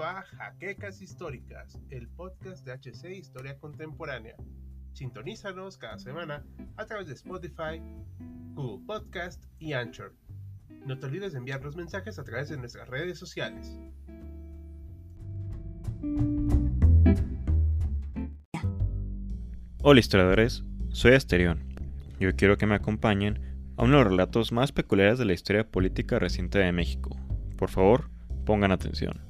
Bienvenido a Jaquecas Históricas, el podcast de HC Historia Contemporánea. Sintonízanos cada semana a través de Spotify, Google Podcast y Anchor. No te olvides de enviar los mensajes a través de nuestras redes sociales. Hola historiadores, soy Asterión y hoy quiero que me acompañen a uno de los relatos más peculiares de la historia política reciente de México. Por favor, pongan atención.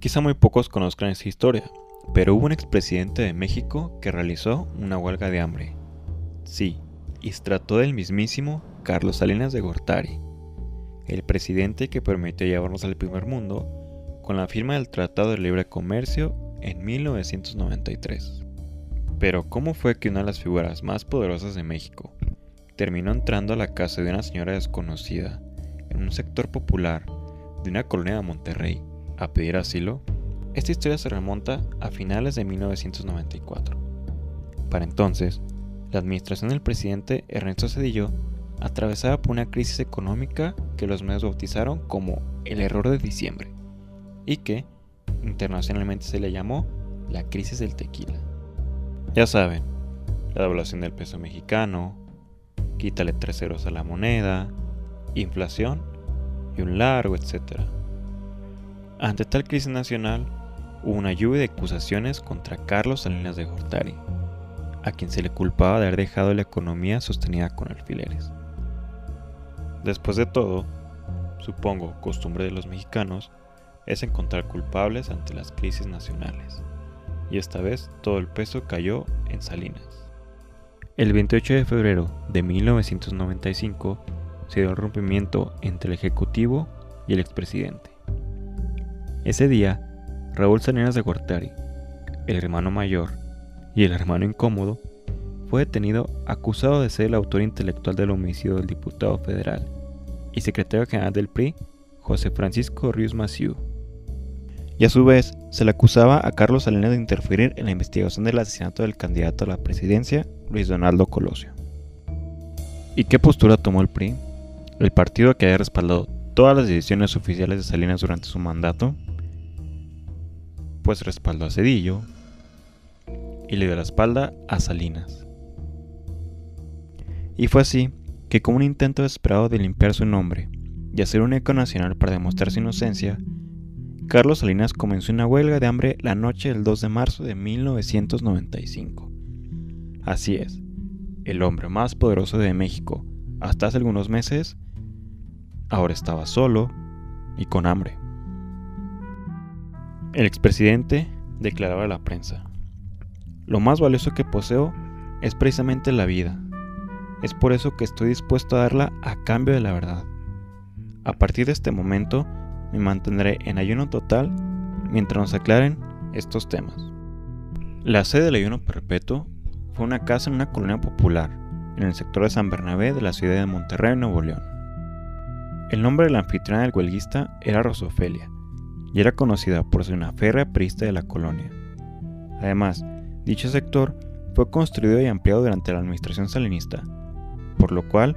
Quizá muy pocos conozcan esa historia, pero hubo un expresidente de México que realizó una huelga de hambre. Sí, y se trató del mismísimo Carlos Salinas de Gortari, el presidente que permitió llevarnos al primer mundo con la firma del Tratado de Libre Comercio en 1993. Pero ¿cómo fue que una de las figuras más poderosas de México terminó entrando a la casa de una señora desconocida en un sector popular de una colonia de Monterrey a pedir asilo? Esta historia se remonta a finales de 1994. Para entonces, la administración del presidente Ernesto Cedillo atravesaba por una crisis económica que los medios bautizaron como el error de diciembre y que internacionalmente se le llamó la crisis del tequila. Ya saben, la devaluación del peso mexicano, quítale tres ceros a la moneda, inflación y un largo etcétera. Ante tal crisis nacional, hubo una lluvia de acusaciones contra Carlos Salinas de Gortari, a quien se le culpaba de haber dejado la economía sostenida con alfileres. Después de todo, supongo costumbre de los mexicanos, es encontrar culpables ante las crisis nacionales y esta vez todo el peso cayó en Salinas. El 28 de febrero de 1995 se dio el rompimiento entre el Ejecutivo y el expresidente. Ese día, Raúl Salinas de Gortari, el hermano mayor y el hermano incómodo, fue detenido acusado de ser el autor intelectual del homicidio del diputado federal y secretario general del PRI, José Francisco Ríos Maciú y a su vez se le acusaba a Carlos Salinas de interferir en la investigación del asesinato del candidato a la presidencia, Luis Donaldo Colosio. ¿Y qué postura tomó el PRI? El partido que había respaldado todas las decisiones oficiales de Salinas durante su mandato, pues respaldó a Cedillo y le dio la espalda a Salinas. Y fue así que como un intento desesperado de limpiar su nombre y hacer un eco nacional para demostrar su inocencia, Carlos Salinas comenzó una huelga de hambre la noche del 2 de marzo de 1995. Así es, el hombre más poderoso de México hasta hace algunos meses, ahora estaba solo y con hambre. El expresidente declaraba a la prensa, lo más valioso que poseo es precisamente la vida. Es por eso que estoy dispuesto a darla a cambio de la verdad. A partir de este momento, me mantendré en ayuno total mientras nos aclaren estos temas. La sede del ayuno perpetuo fue una casa en una colonia popular en el sector de San Bernabé de la ciudad de Monterrey, Nuevo León. El nombre de la anfitriona del huelguista era Rosofelia y era conocida por ser una férrea priista de la colonia. Además, dicho sector fue construido y ampliado durante la administración salinista, por lo cual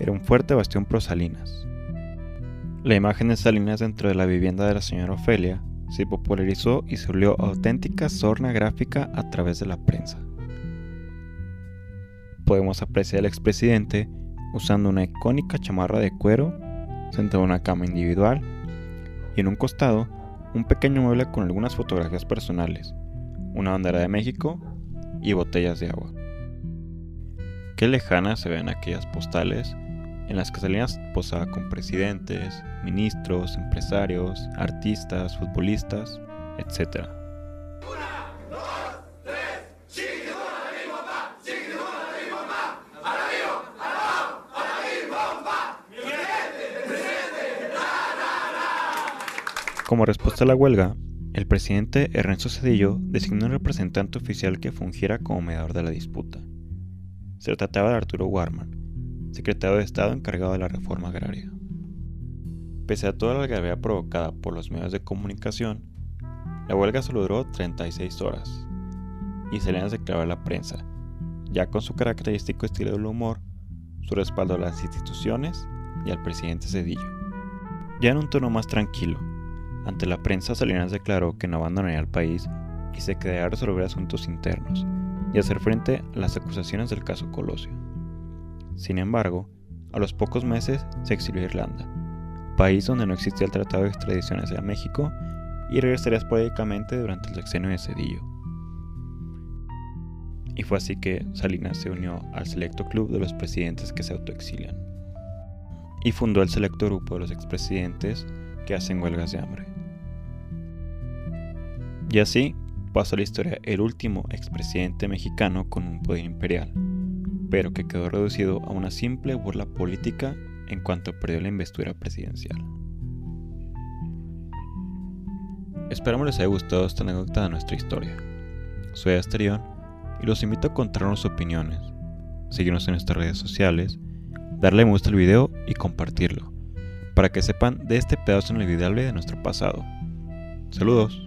era un fuerte bastión pro Salinas. La imagen de Salinas dentro de la vivienda de la señora Ofelia se popularizó y se volvió auténtica sorna gráfica a través de la prensa. Podemos apreciar al expresidente usando una icónica chamarra de cuero, sentado en una cama individual y en un costado un pequeño mueble con algunas fotografías personales, una bandera de México y botellas de agua. Qué lejanas se ven aquellas postales en las que Salinas posaba con presidentes, ministros, empresarios, artistas, futbolistas, etc. Como respuesta a la huelga, el presidente Ernesto Cedillo designó un representante oficial que fungiera como mediador de la disputa. Se trataba de Arturo Warman, secretario de Estado encargado de la reforma agraria. Pese a toda la algarabía provocada por los medios de comunicación, la huelga solo duró 36 horas y Salinas declaró a la prensa, ya con su característico estilo del humor, su respaldo a las instituciones y al presidente Cedillo. Ya en un tono más tranquilo, Ante la prensa, Salinas declaró que no abandonaría el país y se quedaría a resolver asuntos internos y hacer frente a las acusaciones del caso Colosio. Sin embargo, a los pocos meses se exilió a Irlanda, país donde no existía el tratado de extradición hacia México, y regresaría esporádicamente durante el sexenio de Cedillo. Y fue así que Salinas se unió al selecto club de los presidentes que se autoexilian. Y fundó el selecto grupo de los expresidentes que hacen huelgas de hambre. Y así pasó a la historia el último expresidente mexicano con un poder imperial, pero que quedó reducido a una simple burla política en cuanto perdió la investidura presidencial. Esperamos les haya gustado esta anécdota de nuestra historia. Soy Asterión y los invito a contarnos sus opiniones, seguirnos en nuestras redes sociales, darle me gusta al video y compartirlo, para que sepan de este pedazo inolvidable de nuestro pasado. Saludos.